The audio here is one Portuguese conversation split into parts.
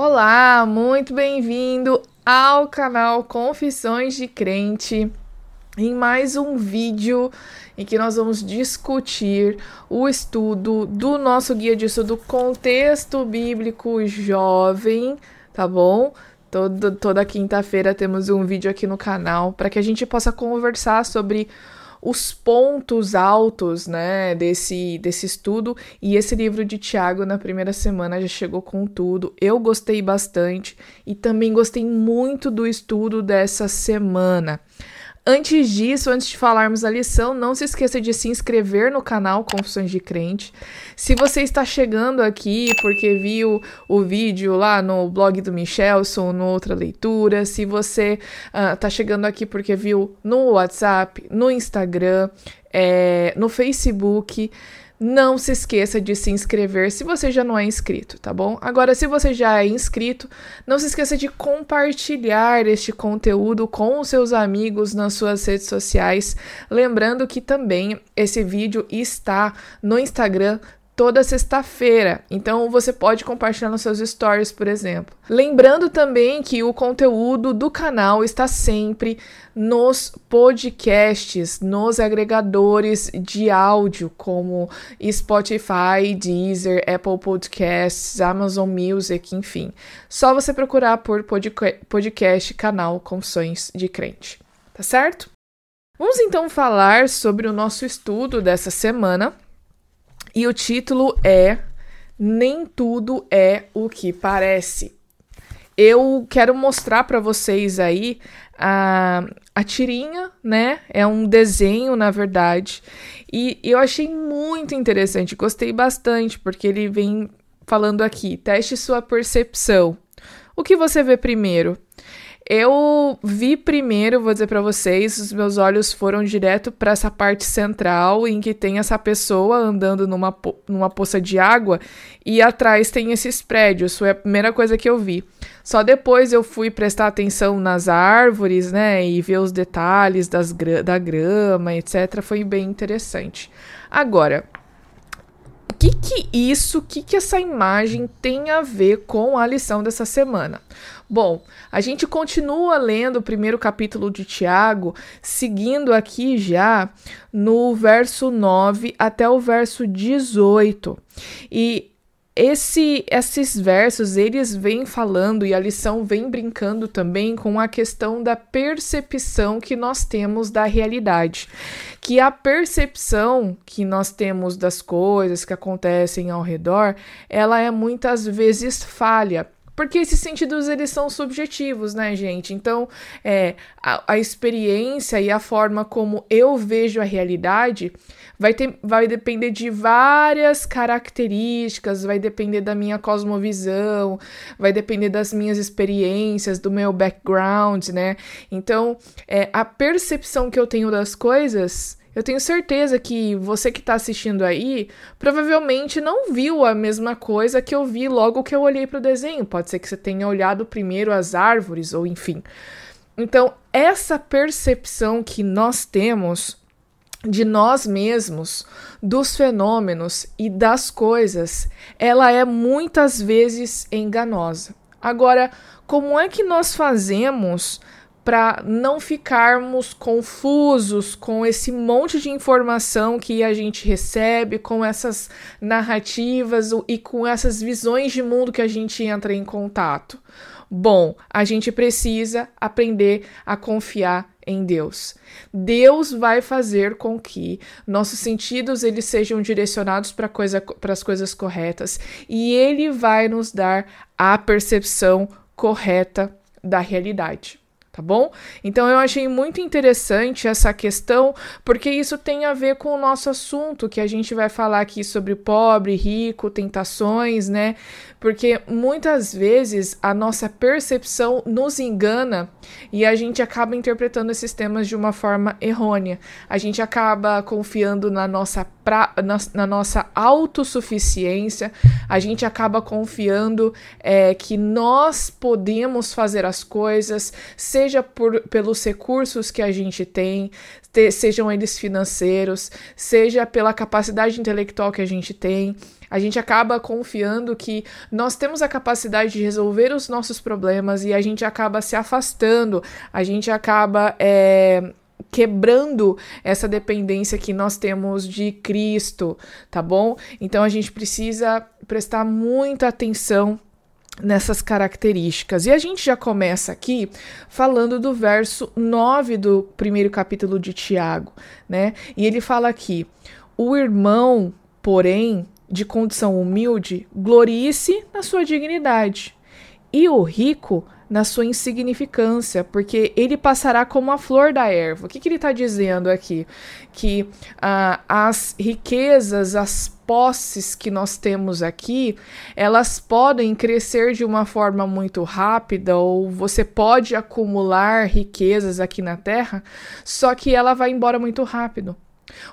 Olá, muito bem-vindo ao canal Confissões de Crente. Em mais um vídeo em que nós vamos discutir o estudo do nosso guia de estudo Contexto Bíblico Jovem, tá bom? Todo, toda quinta-feira temos um vídeo aqui no canal para que a gente possa conversar sobre os pontos altos, né, desse, desse estudo. E esse livro de Tiago, na primeira semana, já chegou com tudo. Eu gostei bastante e também gostei muito do estudo dessa semana. Antes disso, antes de falarmos a lição, não se esqueça de se inscrever no canal Confissões de Crente. Se você está chegando aqui porque viu o vídeo lá no blog do Michelson, no Outra Leitura, se você está uh, chegando aqui porque viu no WhatsApp, no Instagram, é, no Facebook, não se esqueça de se inscrever se você já não é inscrito, tá bom? Agora, se você já é inscrito, não se esqueça de compartilhar este conteúdo com os seus amigos nas suas redes sociais. Lembrando que também esse vídeo está no Instagram, toda sexta-feira. Então você pode compartilhar nos seus stories, por exemplo. Lembrando também que o conteúdo do canal está sempre nos podcasts, nos agregadores de áudio, como Spotify, Deezer, Apple Podcasts, Amazon Music, enfim. Só você procurar por podcast canal Confissões de Crente, tá certo? Vamos então falar sobre o nosso estudo dessa semana e o título é Nem tudo é o que parece. Eu quero mostrar para vocês aí a, a tirinha, né? É um desenho, na verdade. E eu achei muito interessante, gostei bastante, porque ele vem falando aqui: teste sua percepção. O que você vê primeiro? Eu vi primeiro, vou dizer para vocês, os meus olhos foram direto para essa parte central em que tem essa pessoa andando numa, numa poça de água e atrás tem esses prédios. Foi a primeira coisa que eu vi. Só depois eu fui prestar atenção nas árvores, né, e ver os detalhes das, da grama, etc. Foi bem interessante. Agora, o que que isso, o que que essa imagem tem a ver com a lição dessa semana? Bom, a gente continua lendo o primeiro capítulo de Tiago, seguindo aqui já no verso 9 até o verso 18. E esse, esses versos eles vêm falando e a lição vem brincando também com a questão da percepção que nós temos da realidade, que a percepção que nós temos das coisas que acontecem ao redor, ela é muitas vezes falha porque esses sentidos eles são subjetivos, né, gente? Então, é, a, a experiência e a forma como eu vejo a realidade vai, ter, vai depender de várias características, vai depender da minha cosmovisão, vai depender das minhas experiências, do meu background, né? Então, é, a percepção que eu tenho das coisas eu tenho certeza que você que está assistindo aí provavelmente não viu a mesma coisa que eu vi logo que eu olhei para o desenho. Pode ser que você tenha olhado primeiro as árvores, ou enfim. Então, essa percepção que nós temos de nós mesmos, dos fenômenos e das coisas, ela é muitas vezes enganosa. Agora, como é que nós fazemos para não ficarmos confusos com esse monte de informação que a gente recebe, com essas narrativas e com essas visões de mundo que a gente entra em contato. Bom, a gente precisa aprender a confiar em Deus. Deus vai fazer com que nossos sentidos eles sejam direcionados para coisa, as coisas corretas e ele vai nos dar a percepção correta da realidade tá bom? Então eu achei muito interessante essa questão, porque isso tem a ver com o nosso assunto, que a gente vai falar aqui sobre pobre, rico, tentações, né? Porque muitas vezes a nossa percepção nos engana e a gente acaba interpretando esses temas de uma forma errônea. A gente acaba confiando na nossa pra, na, na nossa autossuficiência, a gente acaba confiando é, que nós podemos fazer as coisas, seja por, pelos recursos que a gente tem, te, sejam eles financeiros, seja pela capacidade intelectual que a gente tem. A gente acaba confiando que nós temos a capacidade de resolver os nossos problemas e a gente acaba se afastando, a gente acaba é, quebrando essa dependência que nós temos de Cristo, tá bom? Então a gente precisa prestar muita atenção nessas características. E a gente já começa aqui falando do verso 9 do primeiro capítulo de Tiago, né? E ele fala aqui: o irmão, porém, de condição humilde, glorie-se na sua dignidade, e o rico na sua insignificância, porque ele passará como a flor da erva. O que, que ele está dizendo aqui? Que ah, as riquezas, as posses que nós temos aqui, elas podem crescer de uma forma muito rápida, ou você pode acumular riquezas aqui na Terra, só que ela vai embora muito rápido.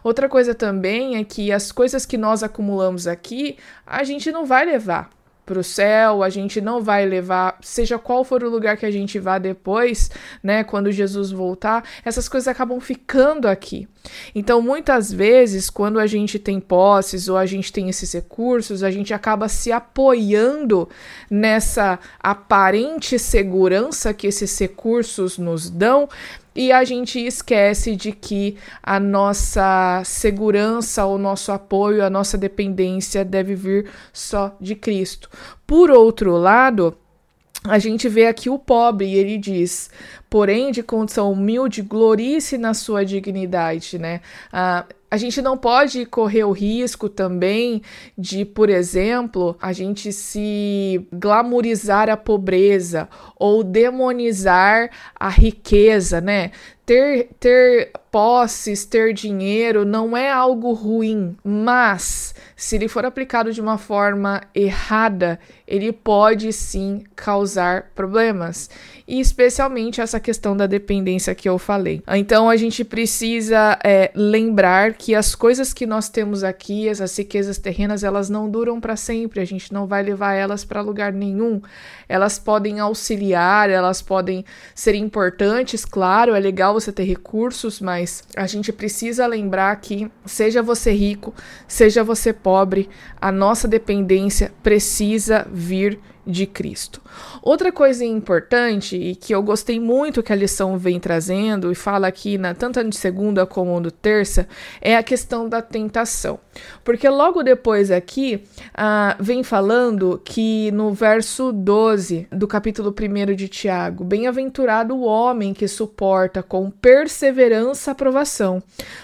Outra coisa também é que as coisas que nós acumulamos aqui, a gente não vai levar para o céu, a gente não vai levar, seja qual for o lugar que a gente vá depois, né, quando Jesus voltar, essas coisas acabam ficando aqui. Então, muitas vezes, quando a gente tem posses ou a gente tem esses recursos, a gente acaba se apoiando nessa aparente segurança que esses recursos nos dão e a gente esquece de que a nossa segurança, o nosso apoio, a nossa dependência deve vir só de Cristo. Por outro lado, a gente vê aqui o pobre e ele diz: porém, de condição humilde, glorie-se na sua dignidade, né? Ah, a gente não pode correr o risco também de, por exemplo, a gente se glamorizar a pobreza ou demonizar a riqueza, né? Ter, ter posses, ter dinheiro não é algo ruim, mas se ele for aplicado de uma forma errada, ele pode sim causar problemas. E especialmente essa questão da dependência que eu falei. Então a gente precisa é, lembrar que as coisas que nós temos aqui, essas riquezas terrenas, elas não duram para sempre. A gente não vai levar elas para lugar nenhum. Elas podem auxiliar, elas podem ser importantes, claro, é legal você ter recursos, mas a gente precisa lembrar que, seja você rico, seja você pobre, a nossa dependência precisa vir de Cristo. Outra coisa importante e que eu gostei muito que a lição vem trazendo e fala aqui na tanto de segunda como no terça é a questão da tentação, porque logo depois aqui uh, vem falando que no verso 12 do capítulo 1 de Tiago, bem-aventurado o homem que suporta com perseverança a provação,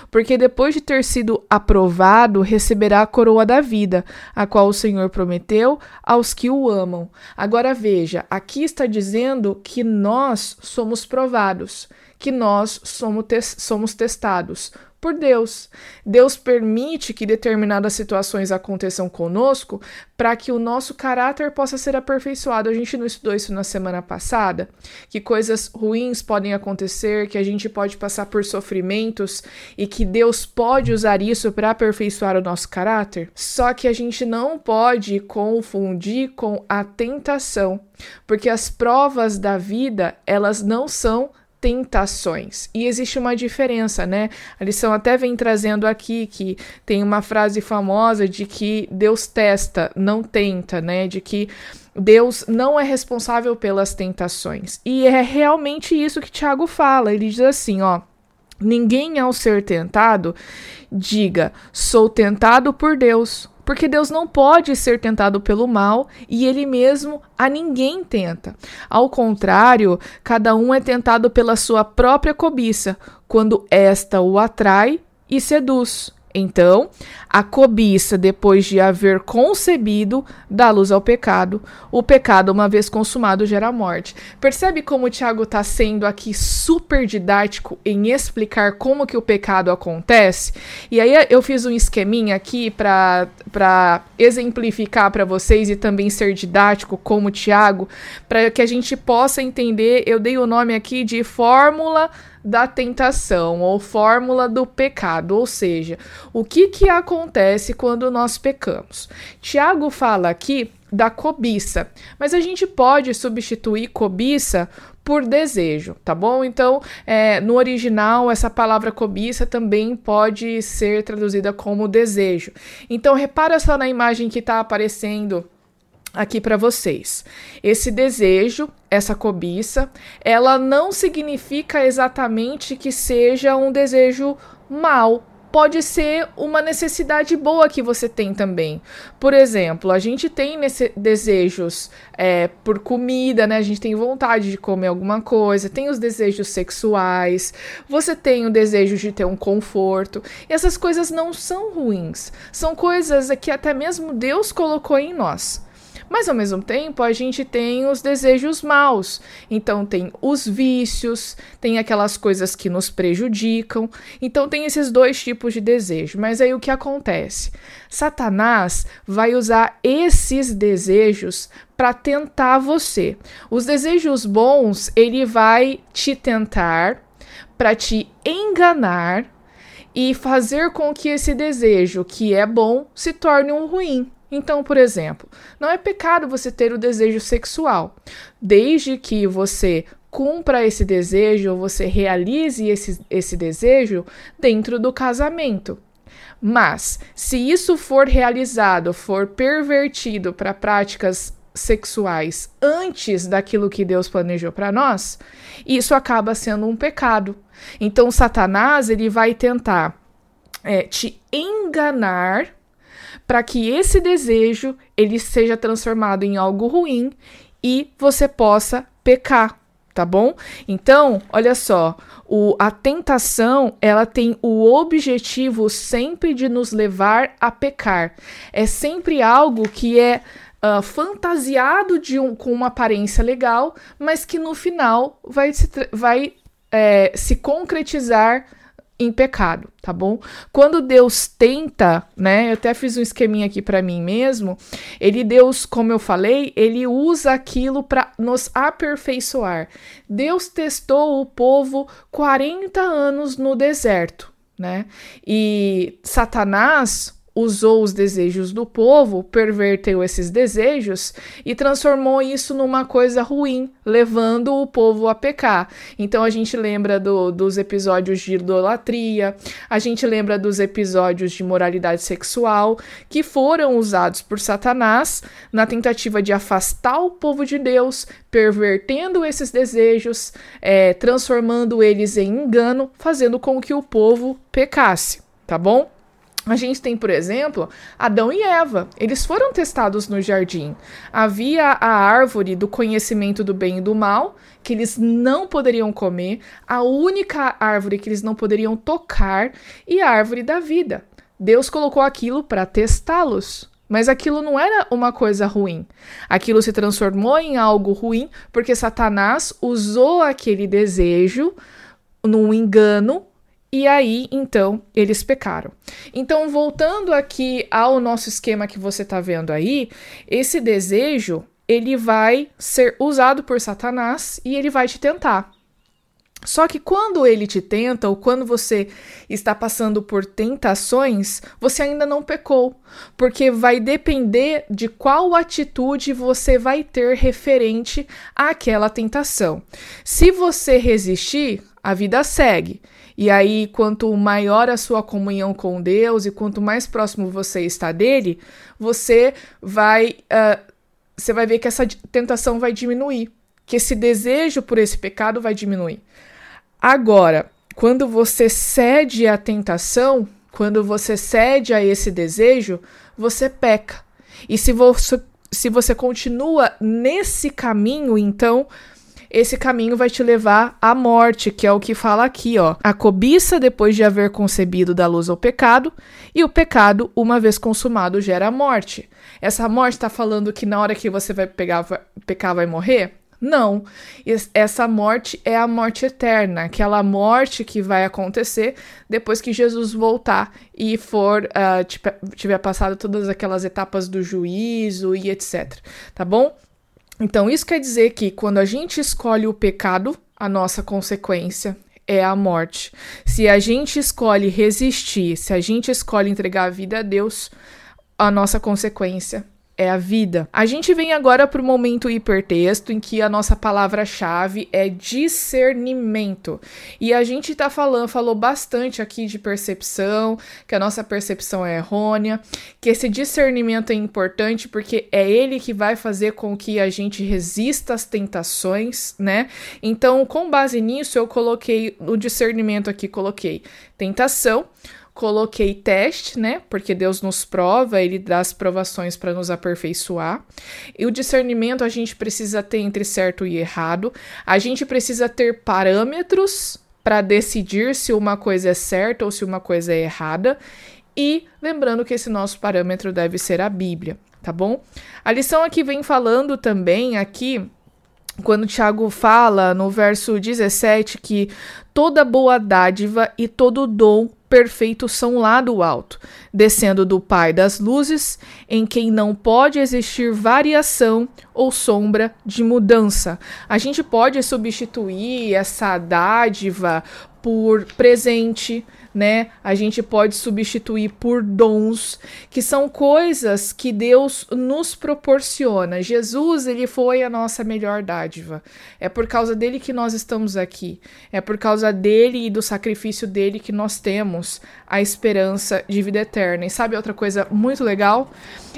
porque depois de ter sido aprovado receberá a coroa da vida, a qual o Senhor prometeu aos que o amam. Agora veja, aqui está dizendo que nós somos provados, que nós somos, te somos testados por Deus. Deus permite que determinadas situações aconteçam conosco para que o nosso caráter possa ser aperfeiçoado. A gente não estudou isso na semana passada? Que coisas ruins podem acontecer, que a gente pode passar por sofrimentos e que Deus pode usar isso para aperfeiçoar o nosso caráter? Só que a gente não pode confundir com a tentação, porque as provas da vida, elas não são tentações. E existe uma diferença, né? A lição até vem trazendo aqui que tem uma frase famosa de que Deus testa, não tenta, né? De que Deus não é responsável pelas tentações. E é realmente isso que Tiago fala. Ele diz assim, ó: Ninguém ao ser tentado diga: sou tentado por Deus, porque Deus não pode ser tentado pelo mal e ele mesmo a ninguém tenta. Ao contrário, cada um é tentado pela sua própria cobiça, quando esta o atrai e seduz. Então, a cobiça, depois de haver concebido, dá luz ao pecado. O pecado, uma vez consumado, gera morte. Percebe como o Tiago está sendo aqui super didático em explicar como que o pecado acontece? E aí eu fiz um esqueminha aqui para exemplificar para vocês e também ser didático como o Tiago, para que a gente possa entender. Eu dei o nome aqui de fórmula da tentação ou fórmula do pecado, ou seja, o que que acontece quando nós pecamos. Tiago fala aqui da cobiça, mas a gente pode substituir cobiça por desejo, tá bom? Então, é, no original, essa palavra cobiça também pode ser traduzida como desejo. Então, repara só na imagem que está aparecendo aqui para vocês. Esse desejo, essa cobiça, ela não significa exatamente que seja um desejo mal, pode ser uma necessidade boa que você tem também. Por exemplo, a gente tem desejos é, por comida, né? A gente tem vontade de comer alguma coisa, tem os desejos sexuais, você tem o desejo de ter um conforto. E essas coisas não são ruins, são coisas que até mesmo Deus colocou em nós. Mas ao mesmo tempo, a gente tem os desejos maus. Então tem os vícios, tem aquelas coisas que nos prejudicam. Então tem esses dois tipos de desejo. Mas aí o que acontece? Satanás vai usar esses desejos para tentar você. Os desejos bons, ele vai te tentar para te enganar e fazer com que esse desejo que é bom se torne um ruim. Então, por exemplo, não é pecado você ter o desejo sexual, desde que você cumpra esse desejo, você realize esse, esse desejo dentro do casamento. Mas, se isso for realizado, for pervertido para práticas sexuais antes daquilo que Deus planejou para nós, isso acaba sendo um pecado. Então, Satanás ele vai tentar é, te enganar para que esse desejo ele seja transformado em algo ruim e você possa pecar, tá bom? Então, olha só, o, a tentação ela tem o objetivo sempre de nos levar a pecar. É sempre algo que é uh, fantasiado de um, com uma aparência legal, mas que no final vai se, vai, é, se concretizar em pecado, tá bom? Quando Deus tenta, né? Eu até fiz um esqueminha aqui para mim mesmo. Ele Deus, como eu falei, ele usa aquilo para nos aperfeiçoar. Deus testou o povo 40 anos no deserto, né? E Satanás usou os desejos do povo, perverteu esses desejos e transformou isso numa coisa ruim, levando o povo a pecar. Então a gente lembra do, dos episódios de idolatria, a gente lembra dos episódios de moralidade sexual que foram usados por Satanás na tentativa de afastar o povo de Deus, pervertendo esses desejos, é, transformando eles em engano, fazendo com que o povo pecasse, tá bom? A gente tem, por exemplo, Adão e Eva. Eles foram testados no jardim. Havia a árvore do conhecimento do bem e do mal, que eles não poderiam comer, a única árvore que eles não poderiam tocar, e a árvore da vida. Deus colocou aquilo para testá-los. Mas aquilo não era uma coisa ruim. Aquilo se transformou em algo ruim porque Satanás usou aquele desejo num engano e aí, então, eles pecaram. Então, voltando aqui ao nosso esquema que você está vendo aí, esse desejo ele vai ser usado por Satanás e ele vai te tentar. Só que quando ele te tenta, ou quando você está passando por tentações, você ainda não pecou, porque vai depender de qual atitude você vai ter referente àquela tentação. Se você resistir, a vida segue. E aí, quanto maior a sua comunhão com Deus e quanto mais próximo você está dele, você vai, uh, você vai ver que essa tentação vai diminuir, que esse desejo por esse pecado vai diminuir. Agora, quando você cede à tentação, quando você cede a esse desejo, você peca. E se você, se você continua nesse caminho, então esse caminho vai te levar à morte, que é o que fala aqui, ó. A cobiça depois de haver concebido da luz ao pecado, e o pecado, uma vez consumado, gera a morte. Essa morte está falando que na hora que você vai pegar, vai, pecar, vai morrer? Não. Essa morte é a morte eterna, aquela morte que vai acontecer depois que Jesus voltar e for uh, tiver passado todas aquelas etapas do juízo e etc. Tá bom? Então, isso quer dizer que quando a gente escolhe o pecado, a nossa consequência é a morte. Se a gente escolhe resistir, se a gente escolhe entregar a vida a Deus, a nossa consequência é a vida. A gente vem agora para o momento hipertexto em que a nossa palavra-chave é discernimento. E a gente tá falando, falou bastante aqui de percepção, que a nossa percepção é errônea, que esse discernimento é importante porque é ele que vai fazer com que a gente resista às tentações, né? Então, com base nisso, eu coloquei o discernimento aqui, coloquei tentação, Coloquei teste, né? Porque Deus nos prova, ele dá as provações para nos aperfeiçoar. E o discernimento a gente precisa ter entre certo e errado. A gente precisa ter parâmetros para decidir se uma coisa é certa ou se uma coisa é errada. E lembrando que esse nosso parâmetro deve ser a Bíblia, tá bom? A lição aqui vem falando também aqui quando Tiago fala no verso 17 que toda boa dádiva e todo dom perfeito são lá do alto, descendo do Pai das luzes, em quem não pode existir variação ou sombra de mudança. A gente pode substituir essa dádiva por presente, né? A gente pode substituir por dons, que são coisas que Deus nos proporciona. Jesus, ele foi a nossa melhor dádiva. É por causa dele que nós estamos aqui. É por causa dele e do sacrifício dele que nós temos a esperança de vida eterna. E sabe outra coisa muito legal?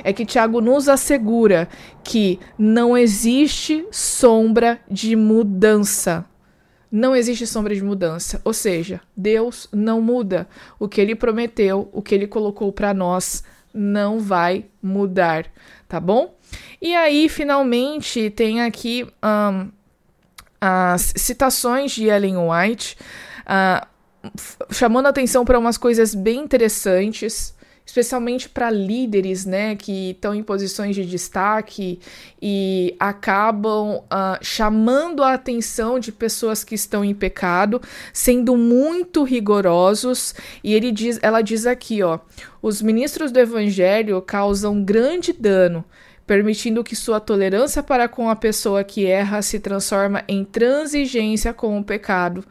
É que Tiago nos assegura que não existe sombra de mudança não existe sombra de mudança. Ou seja, Deus não muda. O que ele prometeu, o que ele colocou para nós, não vai mudar, tá bom? E aí, finalmente, tem aqui um, as citações de Ellen White, uh, chamando atenção para umas coisas bem interessantes especialmente para líderes, né, que estão em posições de destaque e acabam uh, chamando a atenção de pessoas que estão em pecado, sendo muito rigorosos. E ele diz, ela diz aqui, ó, os ministros do evangelho causam grande dano permitindo que sua tolerância para com a pessoa que erra se transforma em transigência com o pecado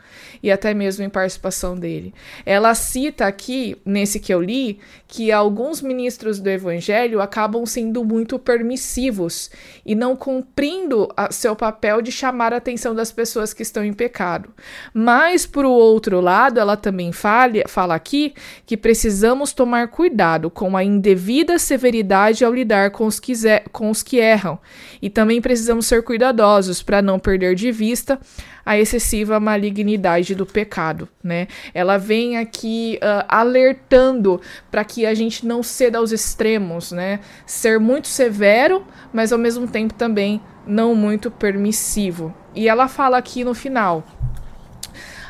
e até mesmo em participação dele. Ela cita aqui, nesse que eu li, que alguns ministros do evangelho acabam sendo muito permissivos e não cumprindo seu papel de chamar a atenção das pessoas que estão em pecado. Mas, por outro lado, ela também fala, fala aqui que precisamos tomar cuidado com a indevida severidade ao lidar com os que com os que erram. E também precisamos ser cuidadosos para não perder de vista a excessiva malignidade do pecado, né? Ela vem aqui uh, alertando para que a gente não ceda aos extremos, né? Ser muito severo, mas ao mesmo tempo também não muito permissivo. E ela fala aqui no final: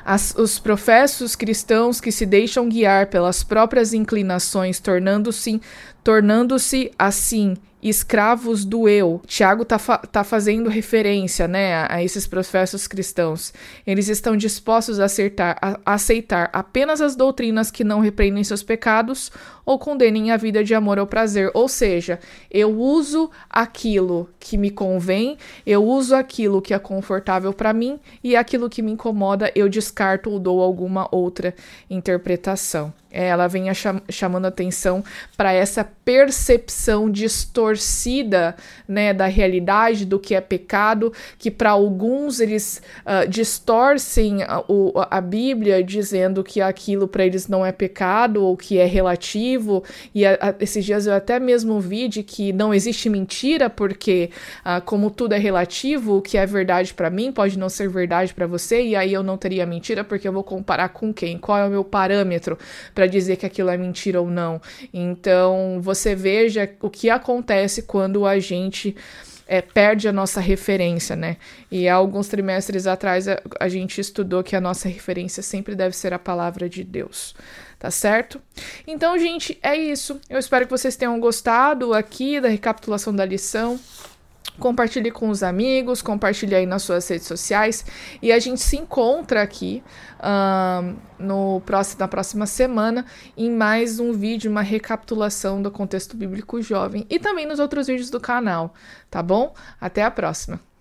as, os professos cristãos que se deixam guiar pelas próprias inclinações, tornando-se tornando-se assim escravos do eu. Tiago está fa tá fazendo referência né, a, a, esses professos cristãos. Eles estão dispostos a, acertar, a, a aceitar apenas as doutrinas que não repreendem seus pecados ou condenem a vida de amor ou prazer. Ou seja, eu uso aquilo que me convém, eu uso aquilo que é confortável para mim e aquilo que me incomoda eu descarto ou dou alguma outra interpretação. É, ela vem cham chamando atenção para essa percepção distorcida né, da realidade, do que é pecado, que para alguns eles uh, distorcem a, o, a Bíblia dizendo que aquilo para eles não é pecado ou que é relativo. E a, a, esses dias eu até mesmo vi de que não existe mentira, porque uh, como tudo é relativo, o que é verdade para mim pode não ser verdade para você, e aí eu não teria mentira porque eu vou comparar com quem? Qual é o meu parâmetro? para dizer que aquilo é mentira ou não. Então, você veja o que acontece quando a gente é, perde a nossa referência, né? E há alguns trimestres atrás a, a gente estudou que a nossa referência sempre deve ser a palavra de Deus tá certo? Então, gente, é isso. Eu espero que vocês tenham gostado aqui da recapitulação da lição. Compartilhe com os amigos, compartilhe aí nas suas redes sociais. E a gente se encontra aqui no próximo, na próxima semana em mais um vídeo, uma recapitulação do contexto bíblico jovem. E também nos outros vídeos do canal, tá bom? Até a próxima!